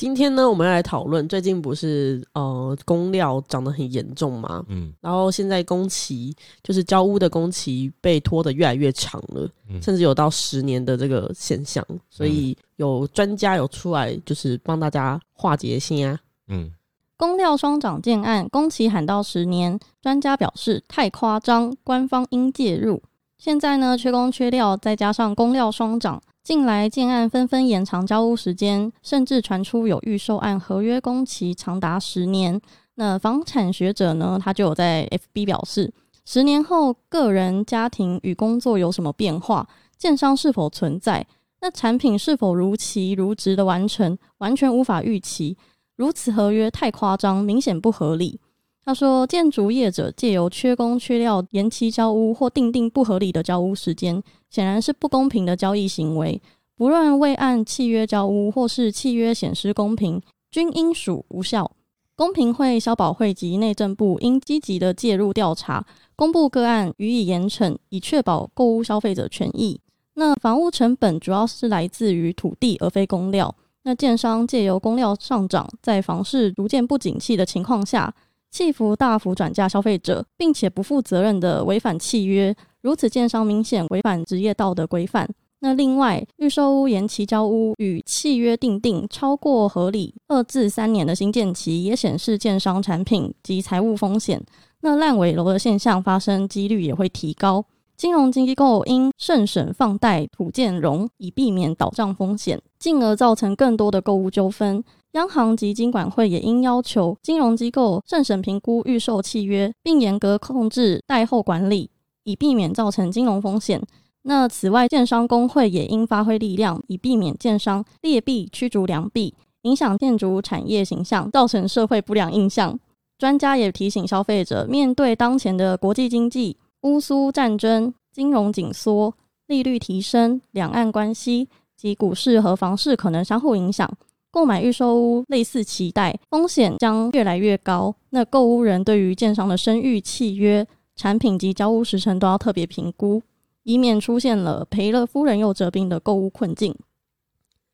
今天呢，我们要来讨论最近不是呃工料涨得很严重嘛？嗯然后现在工期就是交屋的工期被拖得越来越长了，嗯甚至有到十年的这个现象，所以有专家有出来就是帮大家化解心啊。嗯，公料双涨建案，工期喊到十年，专家表示太夸张，官方应介入。现在呢，缺工缺料，再加上工料双涨，近来建案纷纷延长交屋时间，甚至传出有预售案合约工期长达十年。那房产学者呢，他就有在 FB 表示，十年后个人、家庭与工作有什么变化，建商是否存在，那产品是否如期如职的完成，完全无法预期。如此合约太夸张，明显不合理。他说，建筑业者借由缺工缺料延期交屋或订定不合理的交屋时间，显然是不公平的交易行为。不论未按契约交屋或是契约显失公平，均应属无效。公平会、消保会及内政部应积极的介入调查，公布个案予以严惩，以确保购屋消费者权益。那房屋成本主要是来自于土地，而非公料。那建商借由工料上涨，在房市逐渐不景气的情况下，弃服大幅转嫁消费者，并且不负责任的违反契约，如此建商明显违反职业道德规范。那另外，预售屋延期交屋与契约订定超过合理二至三年的新建期，也显示建商产品及财务风险。那烂尾楼的现象发生几率也会提高。金融机构应慎审放贷土建融，以避免倒账风险，进而造成更多的购物纠纷。央行及金管会也应要求金融机构慎审评估预售契约，并严格控制贷后管理，以避免造成金融风险。那此外，建商工会也应发挥力量，以避免建商劣币驱逐良币，影响建筑产业形象，造成社会不良印象。专家也提醒消费者，面对当前的国际经济、乌苏战争、金融紧缩、利率提升、两岸关系及股市和房市可能相互影响，购买预售屋类似期待，风险将越来越高。那购屋人对于建商的声誉、契约、产品及交屋时程都要特别评估，以免出现了赔了夫人又折兵的购物困境。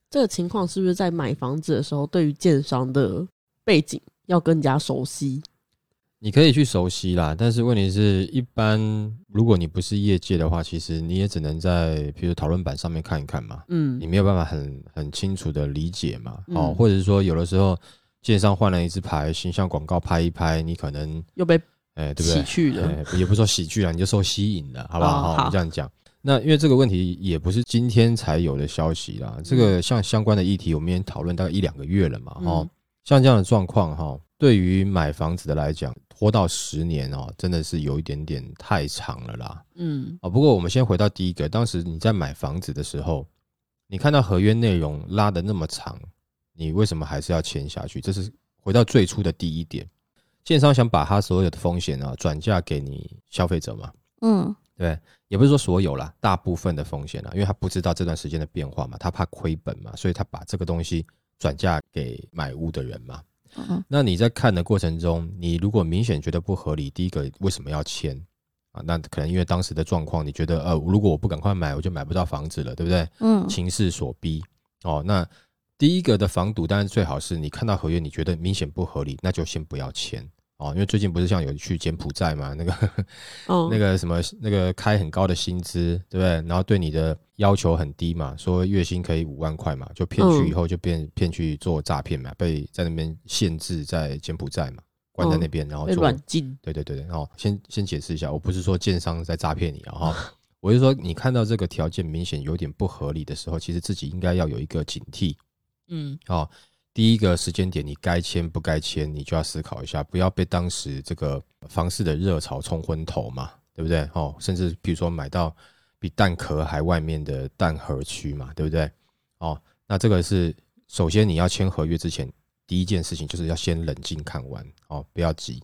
这个情况是不是在买房子的时候，对于建商的背景要更加熟悉？你可以去熟悉啦，但是问题是一般如果你不是业界的话，其实你也只能在比如讨论板上面看一看嘛，嗯你没有办法很很清楚的理解嘛，嗯哦，或者是说有的时候建商换了一支牌，形象广告拍一拍，你可能又被哎、对不对？喜剧的。哎，也不是说喜剧啦，你就受吸引了，好不好？好，我哦好们这样讲。那因为这个问题也不是今天才有的消息啦，这个像相关的议题，我们也讨论大概一两个月了嘛，嗯哦，像这样的状况哈，对于买房子的来讲，拖到十年哦，真的是有一点点太长了啦。嗯啊，不过我们先回到第一个，当时你在买房子的时候，你看到合约内容拉的那么长，你为什么还是要签下去？这是回到最初的第一点，建商想把他所有的风险啊转嫁给你消费者嘛，嗯对，也不是说所有啦，大部分的风险啦，因为他不知道这段时间的变化嘛，他怕亏本嘛，所以他把这个东西转嫁给买屋的人嘛。嗯那你在看的过程中，你如果明显觉得不合理，第一个为什么要签啊？那可能因为当时的状况，你觉得呃，如果我不赶快买，我就买不到房子了，对不对？嗯情势所逼哦。那第一个的防堵，当然最好是你看到合约，你觉得明显不合理，那就先不要签哦。因为最近不是像有去柬埔寨嘛，那个哦，那个什么那个开很高的薪资，对不对？然后对你的要求很低嘛，说月薪可以五万块嘛，就骗去以后就变骗去做诈骗嘛，被在那边限制在柬埔寨嘛，关在那边，然后做软禁。对对对对，哦，先先解释一下，我不是说建商在诈骗你啊哈，我是说你看到这个条件明显有点不合理的时候，其实自己应该要有一个警惕嗯哦。第一个时间点，你该签不该签，你就要思考一下，不要被当时这个房市的热潮冲昏头嘛，对不对？哦，甚至比如说买到比蛋壳还外面的蛋壳区嘛，对不对？哦，那这个是首先你要签合约之前，第一件事情就是要先冷静看完哦，不要急。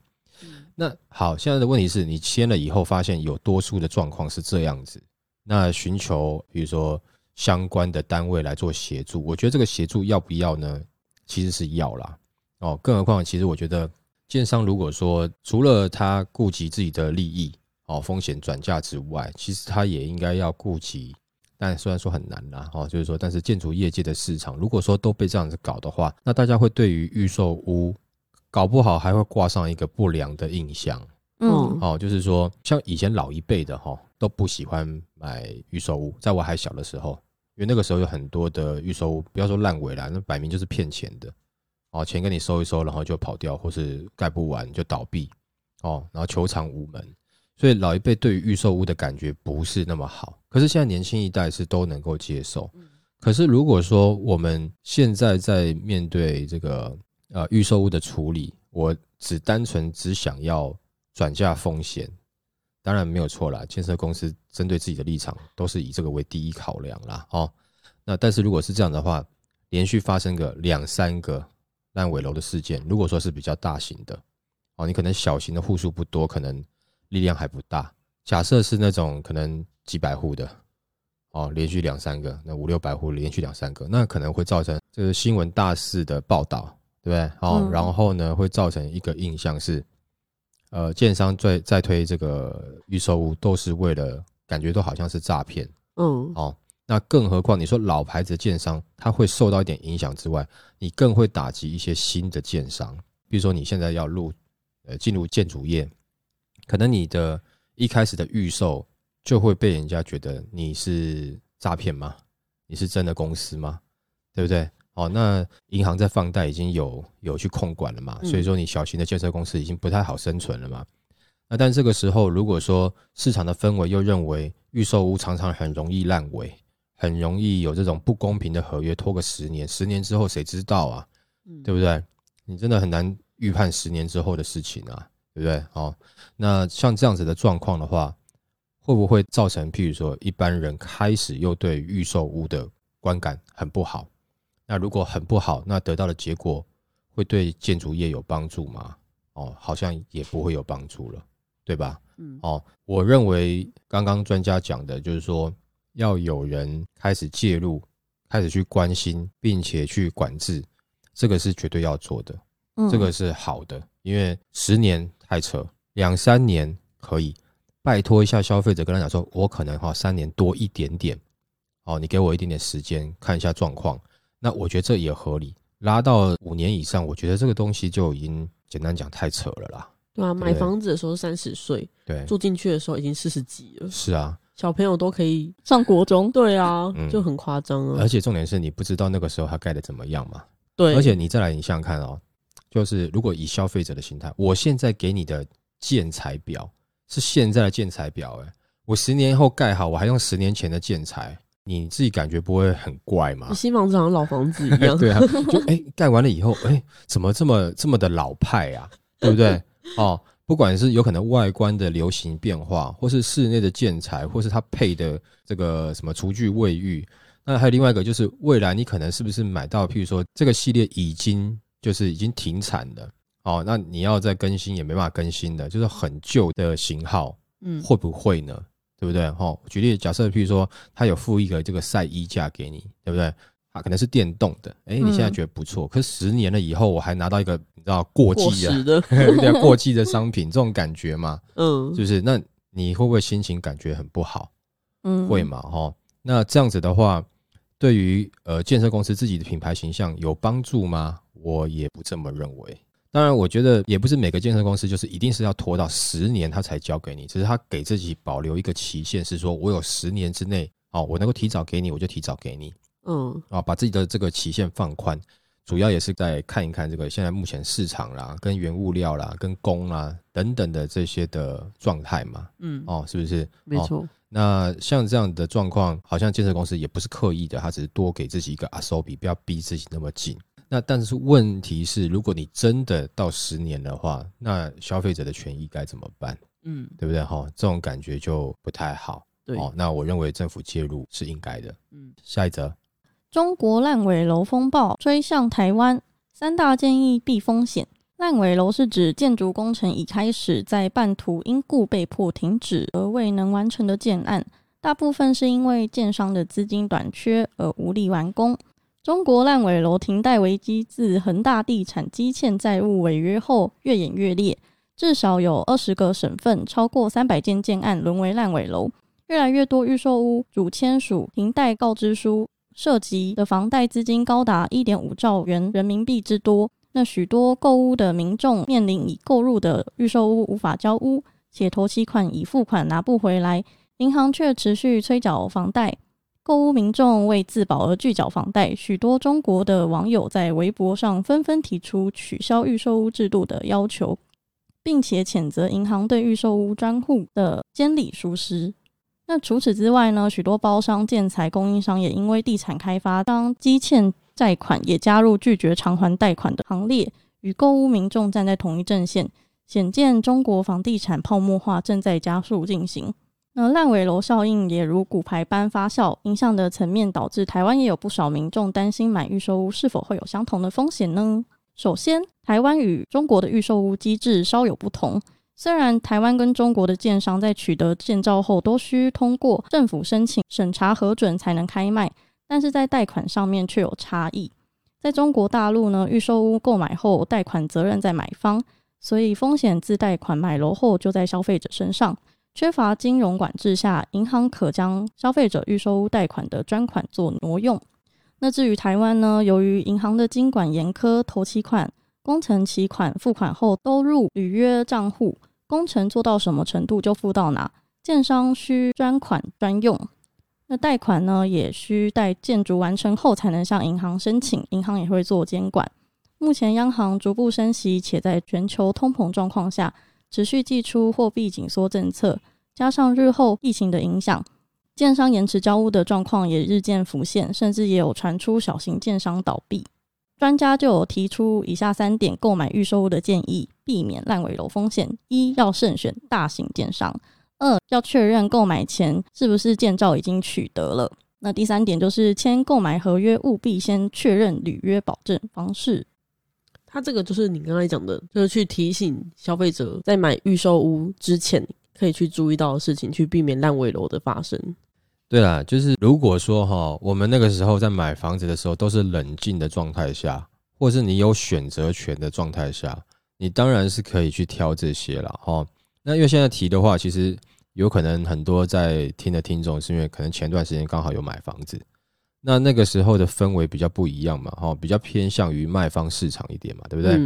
那好，现在的问题是你签了以后，发现有多数的状况是这样子，那寻求比如说相关的单位来做协助，我觉得这个协助要不要呢？其实是要啦。哦，更何况其实我觉得建商如果说除了他顾及自己的利益哦风险转嫁之外，其实他也应该要顾及。但虽然说很难啦，哦，就是说，但是建筑业界的市场，如果说都被这样子搞的话，那大家会对于预售屋搞不好还会挂上一个不良的印象。嗯哦，就是说，像以前老一辈的哈都不喜欢买预售屋，在我还小的时候，因为那个时候有很多的预售屋，不要说烂尾啦，那摆明就是骗钱的。哦，钱给你收一收，然后就跑掉，或是盖不完就倒闭。哦，然后球场无门，所以老一辈对于预售屋的感觉不是那么好。可是现在年轻一代是都能够接受。可是如果说我们现在在面对这个呃预售屋的处理，我只单纯只想要转嫁风险，当然没有错啦。建设公司针对自己的立场都是以这个为第一考量啦。哦，那但是如果是这样的话，连续发生个两三个烂尾楼的事件，如果说是比较大型的，哦，你可能小型的户数不多，可能力量还不大。假设是那种可能几百户的，哦，连续两三个，那五六百户连续两三个，那可能会造成这个新闻大肆的报道，对不对？哦，嗯然后呢，会造成一个印象是，呃，建商在在推这个预售屋，都是为了感觉都好像是诈骗嗯，哦。那更何况你说老牌子的建商，他会受到一点影响之外，你更会打击一些新的建商。比如说你现在要入呃进入建筑业，可能你的一开始的预售就会被人家觉得你是诈骗吗？你是真的公司吗？对不对？哦，那银行在放贷已经有有去控管了嘛，嗯所以说你小型的建设公司已经不太好生存了嘛。那但这个时候，如果说市场的氛围又认为预售屋常常很容易烂尾，很容易有这种不公平的合约，拖个十年，十年之后谁知道啊？嗯对不对？你真的很难预判十年之后的事情啊，对不对？哦，那像这样子的状况的话，会不会造成譬如说一般人开始又对预售屋的观感很不好？那如果很不好，那得到的结果会对建筑业有帮助吗？哦，好像也不会有帮助了，对吧？嗯哦，我认为刚刚专家讲的就是说，要有人开始介入，开始去关心，并且去管制，这个是绝对要做的，嗯这个是好的。因为十年太扯，两三年可以，拜托一下消费者，跟他讲说，我可能哈三年多一点点，哦，你给我一点点时间看一下状况，那我觉得这也合理。拉到五年以上，我觉得这个东西就已经简单讲太扯了啦。对啊，对买房子的时候三十岁，对，住进去的时候已经四十几了，是啊，小朋友都可以。上国中，对啊，嗯就很夸张啊而。且重点是你不知道那个时候它盖的怎么样嘛。对，而且你再来，你想想看哦，就是如果以消费者的心态，我现在给你的建材表是现在的建材表，哎，我十年后盖好，我还用十年前的建材，你自己感觉不会很怪吗？新房子好像老房子一样。对啊，就哎盖、完了以后，哎、怎么这么这么的老派啊？对不对？哦，不管是有可能外观的流行变化，或是室内的建材，或是它配的这个什么厨具、卫浴，那还有另外一个就是未来你可能是不是买到，譬如说这个系列已经就是已经停产了，哦，那你要再更新也没办法更新的，就是很旧的型号，嗯，会不会呢？对不对？哈，举例假设，譬如说，他有付一个这个晒衣架给你，对不对？啊，可能是电动的，哎，你现在嗯觉得不错，可是十年了以后，我还拿到一个你知道过过季的，时的，有点过季的商品，这种感觉嘛，嗯是，不是？那你会不会心情感觉很不好？嗯，会嘛？哈，那这样子的话，对于呃建设公司自己的品牌形象有帮助吗？我也不这么认为。当然，我觉得也不是每个建设公司就是一定是要拖到十年他才交给你，只是他给自己保留一个期限，是说我有十年之内，哦，我能够提早给你，我就提早给你嗯，啊，把自己的这个期限放宽。主要也是在看一看这个现在目前市场啦、跟原物料啦、跟工啦等等的这些的状态嘛，嗯，哦，是不是？哦没错，那像这样的状况，好像建设公司也不是刻意的，他只是多给自己一个阿手比，不要逼自己那么紧。那但是问题是，如果你真的到十年的话，那消费者的权益该怎么办？嗯，对不对？哈，这种感觉就不太好。对，哦，那我认为政府介入是应该的。嗯，下一则，中国烂尾楼风暴追向台湾，三大建议避风险。烂尾楼是指建筑工程已开始，在半途因故被迫停止而未能完成的建案。大部分是因为建商的资金短缺而无力完工。中国烂尾楼停贷危机自恒大地产积欠债务违约后越演越烈，至少有二十个省份超过三百件建案沦为烂尾楼，越来越多预售屋主签署停贷告知书，涉及的房贷资金高达一点五兆元人民币之多。那许多购屋的民众面临已购入的预售屋无法交屋，且头期款已付款拿不回来，银行却持续催缴房贷。购屋民众为自保而拒缴房贷，许多中国的网友在微博上纷纷提出取消预售屋制度的要求，并且谴责银行对预售屋专户的监理疏失。那除此之外呢？许多包商、建材供应商也因为地产开发当积欠债款，也加入拒绝偿还贷款的行列，与购屋民众站在同一阵线，显见中国房地产泡沫化正在加速进行。那烂尾楼效应也如骨牌般发酵，影响的层面导致台湾也有不少民众担心买预售屋是否会有相同的风险呢？首先，台湾与中国的预售屋机制稍有不同。虽然台湾跟中国的建商在取得建造后都需通过政府申请审查核准才能开卖，但是在贷款上面却有差异。在中国大陆呢，预售屋购买后贷款责任在买方，所以风险自贷款买楼后就在消费者身上。缺乏金融管制下，银行可将消费者预收屋贷款的专款做挪用。那至于台湾呢？由于银行的监管严苛，头期款、工程期款付款后都入履约账户，工程做到什么程度就付到哪，建商需专款专用。那贷款呢，也需待建筑完成后才能向银行申请，银行也会做监管。目前央行逐步升息，且在全球通膨状况下。持续祭出货币紧缩政策，加上日后疫情的影响，建商延迟交屋的状况也日渐浮现，甚至也有传出小型建商倒闭。专家就有提出以下三点购买预售屋的建议，避免烂尾楼风险：一要慎选大型建商；二要确认购买前是不是建造已经取得了；那第三点就是签购买合约，务必先确认履约保证方式。他这个就是你刚才讲的，就是去提醒消费者在买预售屋之前可以去注意到的事情，去避免烂尾楼的发生。对啦，就是如果说哈，我们那个时候在买房子的时候都是冷静的状态下，或是你有选择权的状态下，你当然是可以去挑这些了哈。那因为现在提的话，其实有可能很多在听的听众是因为可能前段时间刚好有买房子。那那个时候的氛围比较不一样嘛，哈，比较偏向于卖方市场一点嘛，对不对？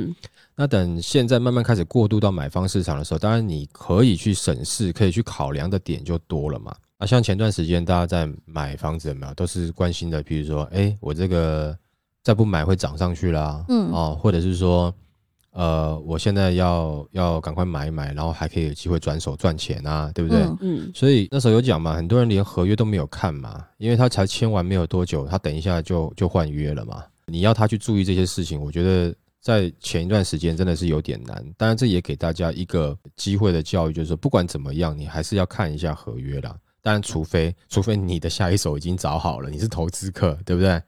那等现在慢慢开始过渡到买方市场的时候，当然你可以去审视、可以去考量的点就多了嘛。啊，像前段时间大家在买房子有没有都是关心的，比如说，哎，我这个再不买会涨上去啦，嗯，哦，或者是说。呃，我现在要要赶快买一买，然后还可以有机会转手赚钱啊，对不对？嗯，所以那时候有讲嘛，很多人连合约都没有看嘛，因为他才签完没有多久，他等一下就就换约了嘛。你要他去注意这些事情，我觉得在前一段时间真的是有点难。当然，这也给大家一个机会的教育，就是说不管怎么样，你还是要看一下合约啦。当然，除非除非你的下一手已经找好了，你是投资客，对不对？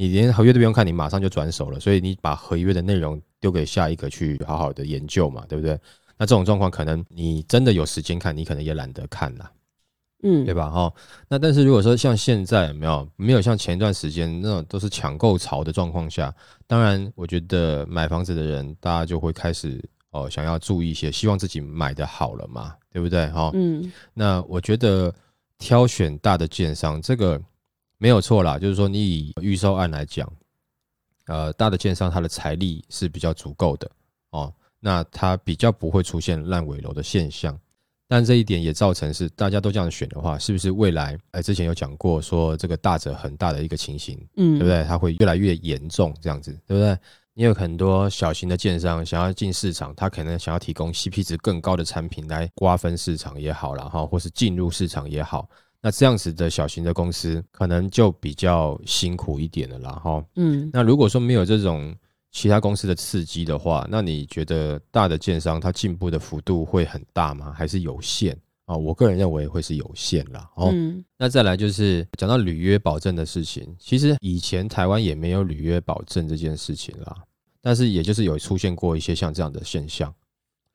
你连合约都不用看，你马上就转手了，所以你把合约的内容丢给下一个去好好的研究嘛，对不对？那这种状况可能你真的有时间看，你可能也懒得看了，嗯，对吧？哈，那但是如果说像现在没有没有像前一段时间那种都是抢购潮的状况下，当然我觉得买房子的人大家就会开始哦想要注意一些，希望自己买的好了嘛，对不对？哈，嗯，那我觉得挑选大的建商这个。没有错啦，就是说你以预售案来讲，呃，大的建商他的财力是比较足够的哦，那他比较不会出现烂尾楼的现象。但这一点也造成是大家都这样选的话，是不是未来？哎，之前有讲过说这个大者很大的一个情形，嗯，对不对？它会越来越严重，这样子，对不对？你有很多小型的建商想要进市场，他可能想要提供 CP 值更高的产品来瓜分市场也好了哈，或是进入市场也好。那这样子的小型的公司可能就比较辛苦一点了啦，哈。嗯，那如果说没有这种其他公司的刺激的话，那你觉得大的建商它进步的幅度会很大吗？还是有限啊？我个人认为会是有限啦。哦，那再来就是讲到履约保证的事情，其实以前台湾也没有履约保证这件事情啦，但是也就是有出现过一些像这样的现象，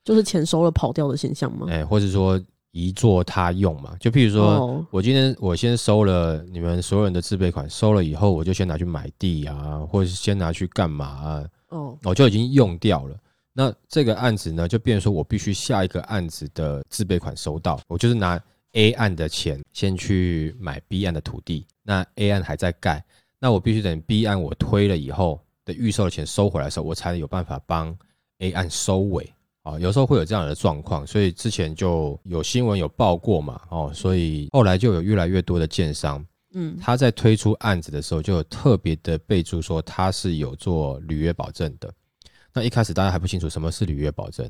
就是钱收了跑掉的现象吗？哎，或者说。移作他用嘛。就譬如说，哦我今天我先收了你们所有人的自备款，收了以后，我就先拿去买地啊，或者是先拿去干嘛啊，哦，我就已经用掉了。那这个案子呢，就变成说我必须下一个案子的自备款收到，我就是拿 A 案的钱先去买 B 案的土地，那 A 案还在盖，那我必须等 B 案我推了以后的预售的钱收回来的时候，我才有办法帮 A 案收尾。啊，有时候会有这样的状况，所以之前就有新闻有报过嘛，哦，所以后来就有越来越多的建商，嗯，他在推出案子的时候，就有特别的备注说他是有做履约保证的。那一开始大家还不清楚什么是履约保证，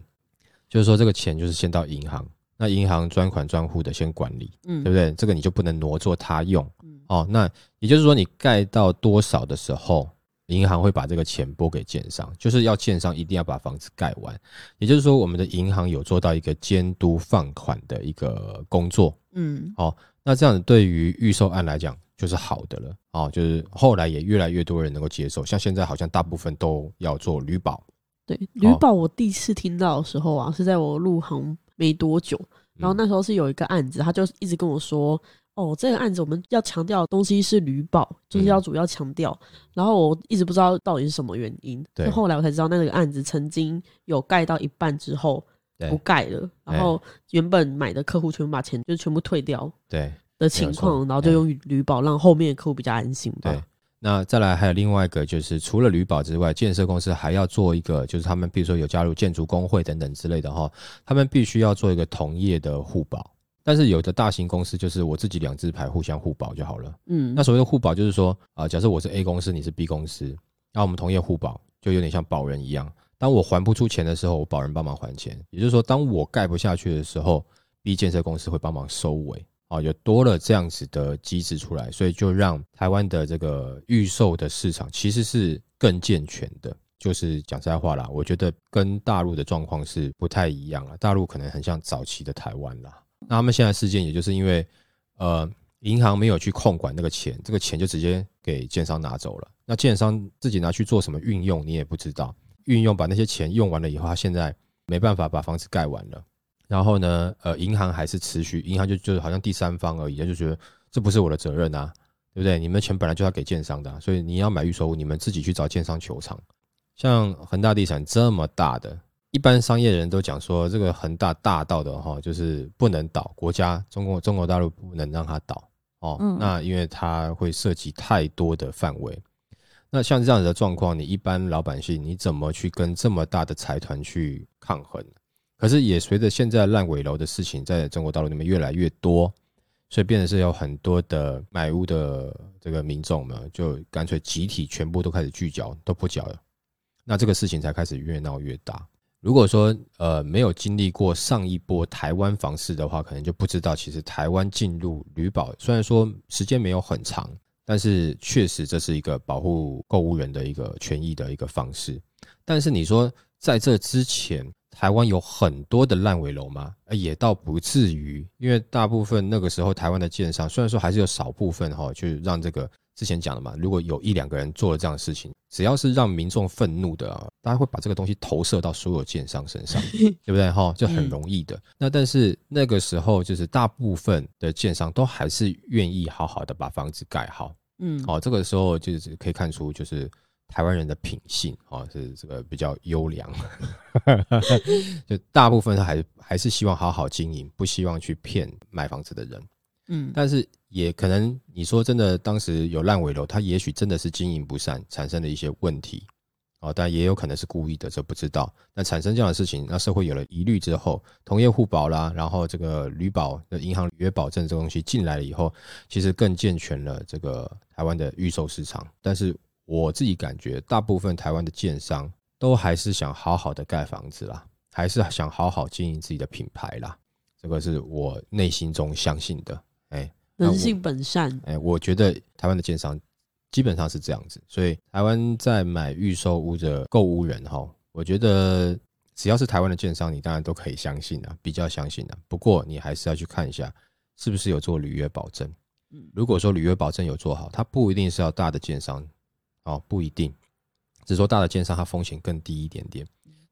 就是说这个钱就是先到银行，那银行专款专户的先管理，嗯，对不对？这个你就不能挪作他用嗯哦。那也就是说，你盖到多少的时候，银行会把这个钱拨给建商，就是要建商一定要把房子盖完。也就是说，我们的银行有做到一个监督放款的一个工作。嗯，哦那这样子对于预售案来讲就是好的了。哦，就是后来也越来越多人能够接受，像现在好像大部分都要做旅保，对，旅保我第一次听到的时候啊，是在我入行没多久，然后那时候是有一个案子，他就一直跟我说，哦，这个案子我们要强调的东西是旅保，就是要主要强调。然后我一直不知道到底是什么原因，对后来我才知道那个案子曾经有盖到一半之后对不盖了，然后原本买的客户全部把钱就全部退掉对的情况，然后就用旅保让后面的客户比较安心吧。对。那再来还有另外一个，就是除了旅保之外，建设公司还要做一个，就是他们比如说有加入建筑工会等等之类的哈，他们必须要做一个同业的互保。但是有的大型公司就是我自己两支牌互相互保就好了。嗯，那所谓的互保就是说，啊、假设我是 A 公司，你是 B 公司，那我们同业互保，就有点像保人一样。当我还不出钱的时候，我保人帮忙还钱。也就是说，当我盖不下去的时候，B 建设公司会帮忙收尾。啊，有多了这样子的机制出来，所以就让台湾的这个预售的市场其实是更健全的。就是讲实在话啦，我觉得跟大陆的状况是不太一样了。大陆可能很像早期的台湾啦。那他们现在事件，也就是因为呃银行没有去控管那个钱，这个钱就直接给建商拿走了。那建商自己拿去做什么运用，你也不知道。运用把那些钱用完了以后，他现在没办法把房子盖完了。然后呢，呃，银行还是持续，银行就就好像第三方而已，他就觉得这不是我的责任啊，对不对？你们钱本来就要给建商的、所以你要买预售屋，你们自己去找建商求偿。像恒大地产这么大的，一般商业人都讲说，这个恒大大到的哈，就是不能倒，国家中国中国大陆不能让它倒哦。嗯那因为它会涉及太多的范围。那像这样子的状况，你一般老百姓你怎么去跟这么大的财团去抗衡？可是也随着现在烂尾楼的事情在中国大陆那边越来越多，所以变得是有很多的买屋的这个民众呢，就干脆集体全部都开始聚焦，都不缴了。那这个事情才开始越闹越大。如果说呃没有经历过上一波台湾房市的话，可能就不知道其实台湾进入旅保，虽然说时间没有很长，但是确实这是一个保护购物人的一个权益的一个方式。但是你说在这之前，台湾有很多的烂尾楼吗？也倒不至于，因为大部分那个时候台湾的建商，虽然说还是有少部分哈，就让这个之前讲的嘛，如果有一两个人做了这样的事情，只要是让民众愤怒的啊，大家会把这个东西投射到所有建商身上，对不对？哈，就很容易的。那但是那个时候，就是大部分的建商都还是愿意好好的把房子盖好。嗯，哦，这个时候就是可以看出，就是台湾人的品性哦，是这个比较优良，就大部分他还还是希望好好经营，不希望去骗买房子的人。嗯，但是也可能你说真的，当时有烂尾楼，他也许真的是经营不善，产生了一些问题。哦，但也有可能是故意的，这不知道。那产生这样的事情，那社会有了疑虑之后，同业互保啦，然后这个旅保的银行履约保证这东西进来了以后，其实更健全了这个台湾的预售市场。但是我自己感觉，大部分台湾的建商都还是想好好的盖房子啦，还是想好好经营自己的品牌啦。这个是我内心中相信的。人性本善。哎，我觉得台湾的建商基本上是这样子，所以台湾在买预售屋的购屋人哈，我觉得只要是台湾的建商，你当然都可以相信啊，比较相信啊。不过你还是要去看一下，是不是有做履约保证。嗯如果说履约保证有做好，它不一定是要大的建商，哦，不一定，只是说大的建商它风险更低一点点。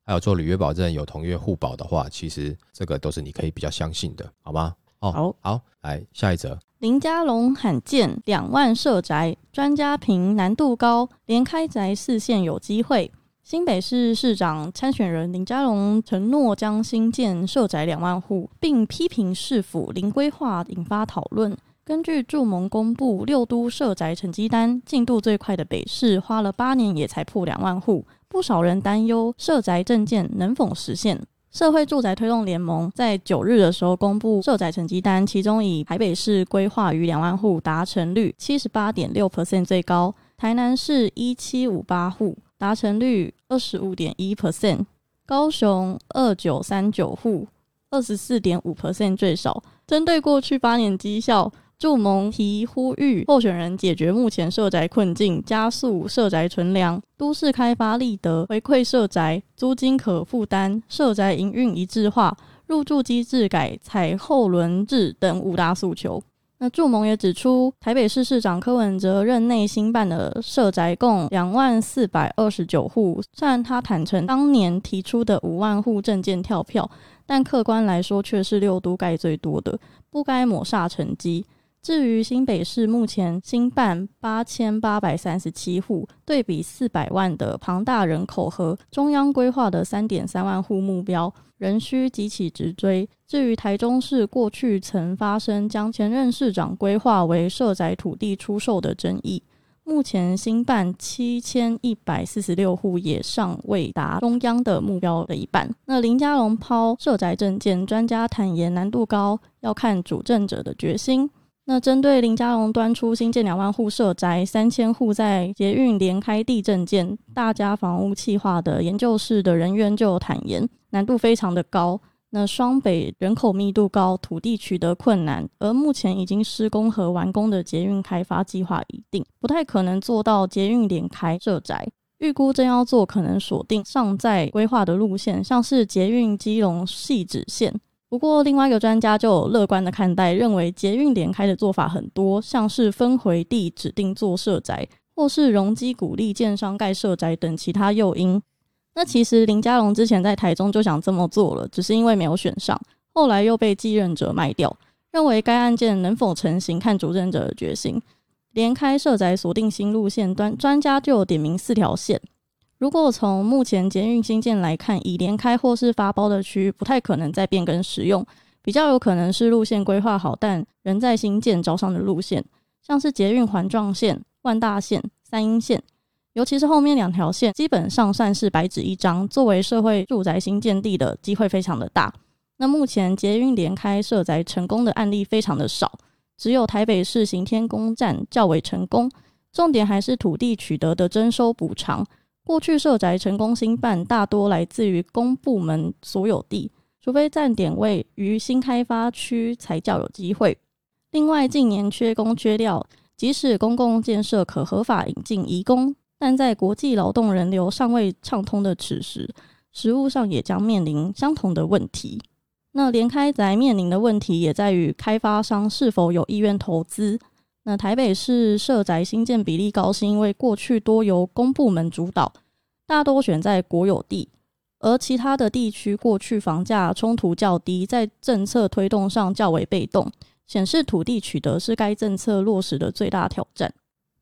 还有做履约保证、有同业互保的话，其实这个都是你可以比较相信的，好吗？哦，好，好，来下一则。林家龙罕见两万设宅，专家评难度高，连开宅四线有机会。新北市市长参选人林佳龙承诺将新建设宅两万户，并批评市府零规划，引发讨论。根据驻盟公布六都设宅成绩单，进度最快的北市花了八年也才破两万户，不少人担忧设宅证件能否实现。社会住宅推动联盟在九日的时候公布社宅成绩单，其中以台北市规划逾两万户达成率七十八点六 percent 最高，台南市一七五八户达成率二十五点一 percent，高雄二九三九户二十四点五 percent 最少。针对过去八年绩效。驻盟提呼吁候选人解决目前社宅困境，加速社宅存粮，都市开发立德回馈社宅，租金可负担，社宅营运一致化，入住机制改采后轮制等五大诉求。那驻盟也指出，台北市市长柯文哲任内新办的社宅共两万四百二十九户，虽然他坦诚当年提出的五万户证件跳票，但客观来说却是六都盖最多的，不该抹煞成绩。至于新北市目前新办八千八百三十七户，对比四百万的庞大人口和中央规划的三点三万户目标，仍需急起直追。至于台中市过去曾发生将前任市长规划为社宅土地出售的争议，目前新办七千一百四十六户也尚未达中央的目标的一半。那林佳龙抛社宅证件，专家坦言难度高，要看主政者的决心。那针对林佳龙端出新建两万户社宅、三千户在捷运连开地震建大家房屋计划的研究室的人员就坦言，难度非常的高。那双北人口密度高，土地取得困难，而目前已经施工和完工的捷运开发计划已定，不太可能做到捷运连开社宅。预估真要做，可能锁定尚在规划的路线，像是捷运基隆细指线。不过，另外一个专家就乐观的看待，认为捷运连开的做法很多，像是分回地指定做社宅，或是容积鼓励建商盖社宅等其他诱因。那其实林佳龙之前在台中就想这么做了，只是因为没有选上，后来又被继任者卖掉。认为该案件能否成型，看主政者的决心。连开社宅锁定新路线，端专家就点名四条线。如果从目前捷运新建来看，已连开或是发包的区域，不太可能再变更使用，比较有可能是路线规划好但仍在新建招商的路线，像是捷运环状线、万大线、三阴线，尤其是后面两条线，基本上算是白纸一张，作为社会住宅新建地的机会非常的大。那目前捷运连开设宅成功的案例非常的少，只有台北市行天宫站较为成功，重点还是土地取得的征收补偿。过去社宅成功兴办，大多来自于公部门所有地，除非站点位于新开发区，才较有机会。另外，近年缺工缺料，即使公共建设可合法引进移工，但在国际劳动人流尚未畅通的此时，实务上也将面临相同的问题。那连开宅面临的问题，也在于开发商是否有意愿投资。那台北市社宅新建比例高，是因为过去多由公部门主导，大多选在国有地，而其他的地区过去房价冲突较低，在政策推动上较为被动，显示土地取得是该政策落实的最大挑战。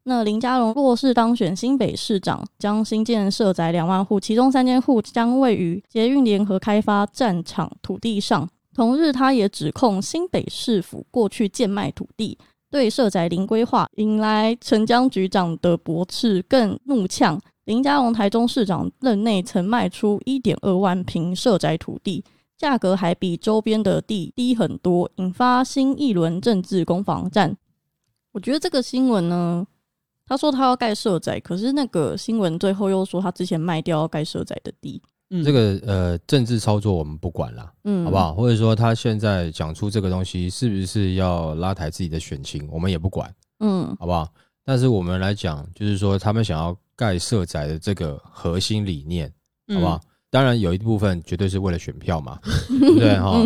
那林佳龙若是当选新北市长，将新建社宅两万户，其中三千户将位于捷运联合开发战场土地上。同日，他也指控新北市府过去贱卖土地。对社宅零规划引来陈江局长的驳斥，更怒呛林佳龙台中市长任内曾卖出一点二万平社宅土地，价格还比周边的地低很多，引发新一轮政治攻防战。我觉得这个新闻呢，他说他要盖社宅，可是那个新闻最后又说他之前卖掉要盖社宅的地。这个呃政治操作我们不管了，嗯，好不好？或者说他现在讲出这个东西是不是要拉抬自己的选情，我们也不管，嗯，好不好？但是我们来讲，就是说他们想要盖社宅的这个核心理念，好不好？当然有一部分绝对是为了选票嘛，对不对？哈，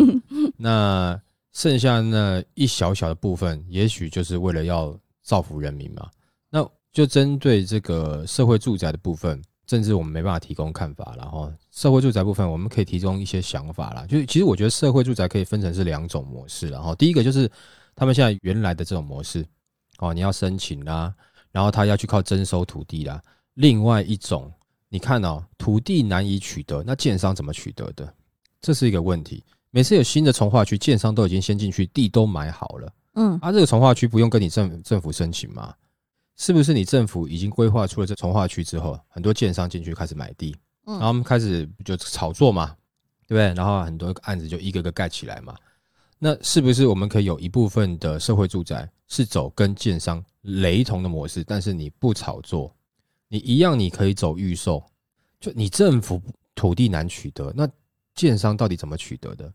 那剩下那一小小的部分，也许就是为了要造福人民嘛。那就针对这个社会住宅的部分。政治我们没办法提供看法，然后社会住宅部分我们可以提供一些想法啦。就是其实我觉得社会住宅可以分成是两种模式，然后第一个就是他们现在原来的这种模式，哦，你要申请啦，然后他要去靠征收土地啦。另外一种，你看哦，土地难以取得，那建商怎么取得的？这是一个问题。每次有新的从化区，建商都已经先进去，地都买好了。嗯，啊，这个从化区不用跟你政政府申请吗？是不是你政府已经规划出了这从化区之后，很多建商进去开始买地，然后我们开始就炒作嘛，对不对？然后很多案子就一个个盖起来嘛。那是不是我们可以有一部分的社会住宅是走跟建商雷同的模式，但是你不炒作，你一样你可以走预售，就你政府土地难取得，那建商到底怎么取得的？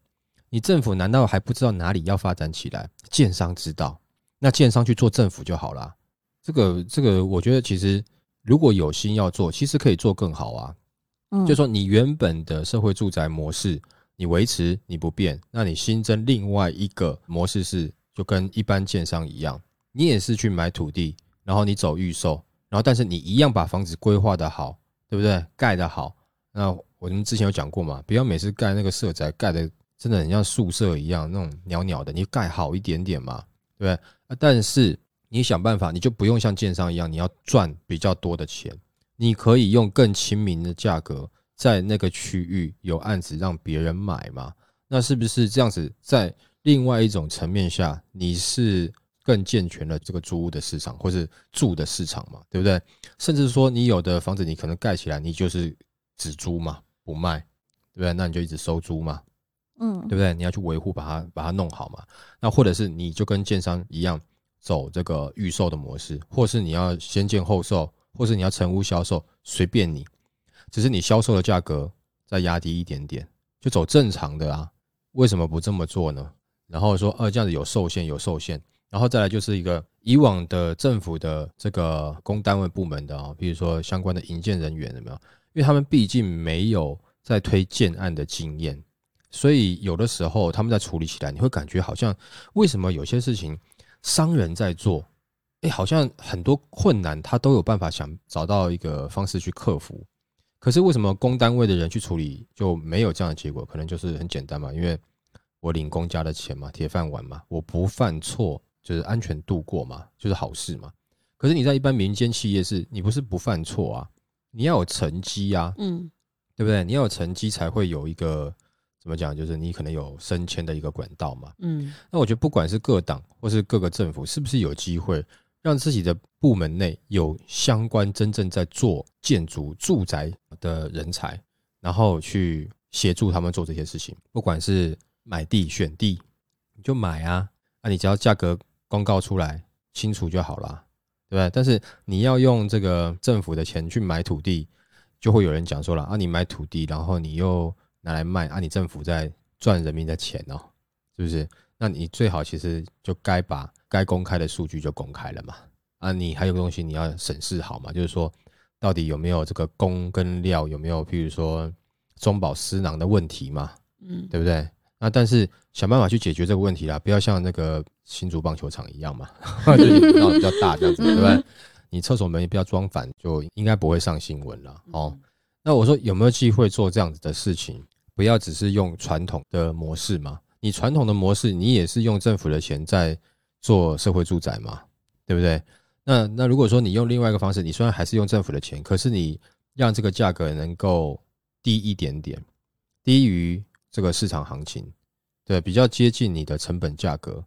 你政府难道还不知道哪里要发展起来？建商知道，那建商去做政府就好啦。这个这个，我觉得其实如果有心要做，其实可以做更好啊。嗯，就说你原本的社会住宅模式，你维持你不变，那你新增另外一个模式是，就跟一般建商一样，你也是去买土地，然后你走预售，然后但是你一样把房子规划的好，对不对？盖的好。那我们之前有讲过嘛，不要每次盖那个社宅盖的。真的很像宿舍一样，那种鸟鸟的，你盖好一点点嘛，对不对？啊，但是你想办法，你就不用像建商一样，你要赚比较多的钱，你可以用更亲民的价格，在那个区域有案子让别人买嘛？那是不是这样子？在另外一种层面下，你是更健全了这个租屋的市场，或是住的市场嘛？对不对？甚至说，你有的房子你可能盖起来，你就是只租嘛，不卖，对不对？那你就一直收租嘛。嗯，对不对？你要去维护，把它把它弄好嘛。那或者是你就跟建商一样，走这个预售的模式，或是你要先建后售，或是你要成屋销售，随便你。只是你销售的价格再压低一点点，就走正常的啊。为什么不这么做呢？然后说，呃，这样子有受限，有受限。然后再来就是一个以往的政府的这个公单位部门的啊，比如说相关的营建人员有没有？因为他们毕竟没有在推建案的经验。所以有的时候他们在处理起来，你会感觉好像为什么有些事情商人在做，哎，好像很多困难他都有办法想找到一个方式去克服。可是为什么公单位的人去处理就没有这样的结果？可能就是很简单嘛，因为我领公家的钱嘛，铁饭碗嘛，我不犯错就是安全度过嘛，就是好事嘛。可是你在一般民间企业是，你不是不犯错啊，你要有成绩啊，嗯，对不对？你要有成绩才会有一个。怎么讲？就是你可能有升迁的一个管道嘛。嗯，那我觉得不管是各党或是各个政府，是不是有机会让自己的部门内有相关真正在做建筑住宅的人才，然后去协助他们做这些事情？不管是买地选地，你就买啊，啊你只要价格公告出来清楚就好了，对不对？但是你要用这个政府的钱去买土地，就会有人讲说了啊，你买土地，然后你又。拿来卖啊！你政府在赚人民的钱哦，是不是？那你最好其实就该把该公开的数据就公开了嘛。啊，你还有个东西你要审视好嘛，就是说到底有没有这个工跟料有没有，譬如说中饱私囊的问题嘛，嗯，对不对？那但是想办法去解决这个问题啦，不要像那个新竹棒球场一样嘛，就闹比较大这样子，对不对？你厕所门也不要装反，就应该不会上新闻了哦。那我说有没有机会做这样子的事情？不要只是用传统的模式嘛？你传统的模式，你也是用政府的钱在做社会住宅嘛？对不对？那那如果说你用另外一个方式，你虽然还是用政府的钱，可是你让这个价格能够低一点点，低于这个市场行情，对，比较接近你的成本价格。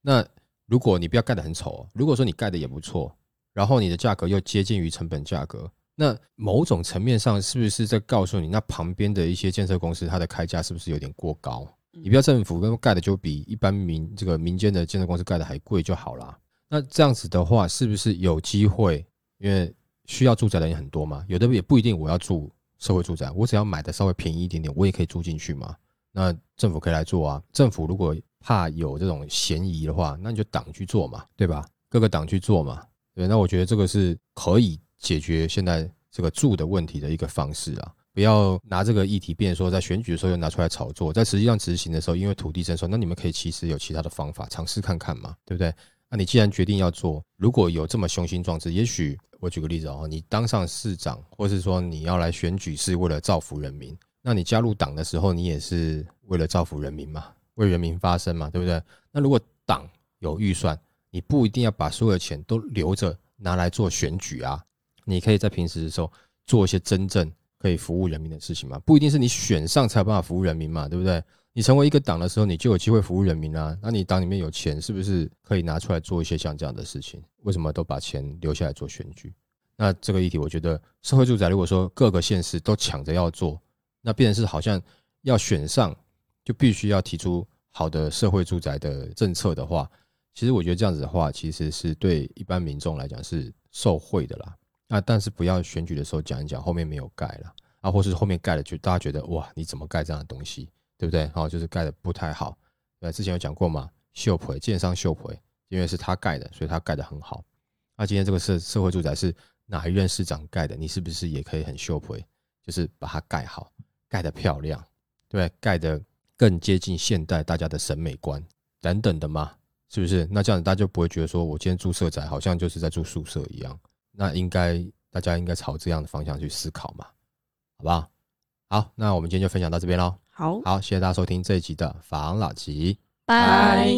那如果你不要盖得很丑，如果说你盖的也不错，然后你的价格又接近于成本价格。那某种层面上，是不是在告诉你，那旁边的一些建设公司，它的开价是不是有点过高？你不要政府跟盖的就比一般民这个民间的建设公司盖的还贵就好啦。那这样子的话，是不是有机会？因为需要住宅的人很多嘛，有的也不一定我要住社会住宅，我只要买的稍微便宜一点点，我也可以住进去嘛。那政府可以来做啊。政府如果怕有这种嫌疑的话，那你就党去做嘛，对吧？各个党去做嘛。对，那我觉得这个是可以。解决现在这个住的问题的一个方式啊，不要拿这个议题变说在选举的时候又拿出来炒作，在实际上执行的时候，因为土地征收，那你们可以其实有其他的方法尝试看看嘛，对不对？那你既然决定要做，如果有这么雄心壮志，也许我举个例子哦，你当上市长，或是说你要来选举是为了造福人民，那你加入党的时候，你也是为了造福人民嘛，为人民发声嘛，对不对？那如果党有预算，你不一定要把所有的钱都留着拿来做选举啊，你可以在平时的时候做一些真正可以服务人民的事情嘛，不一定是你选上才有办法服务人民嘛，对不对？你成为一个党的时候，你就有机会服务人民啊。那你党里面有钱，是不是可以拿出来做一些像这样的事情？为什么都把钱留下来做选举？那这个议题，我觉得社会住宅如果说各个县市都抢着要做，那变成是好像要选上就必须要提出好的社会住宅的政策的话，其实我觉得这样子的话，其实是对一般民众来讲是受贿的啦。那但是不要选举的时候讲一讲，后面没有盖了啊，或是后面盖了，就大家觉得哇，你怎么盖这样的东西？对不对？好，就是盖的不太好。对，之前有讲过嘛，秀培建商秀培，因为是他盖的，所以他盖的很好。那今天这个社社会住宅是哪一任市长盖的？你是不是也可以很秀培，就是把它盖好，盖的漂亮，对，盖的更接近现代大家的审美观等等的嘛？是不是？那这样子大家就不会觉得说我今天住社宅好像就是在住宿舍一样。那应该大家应该朝这样的方向去思考嘛？好不好？好，那我们今天就分享到这边喽。好，好，谢谢大家收听这一集的房老吉，拜。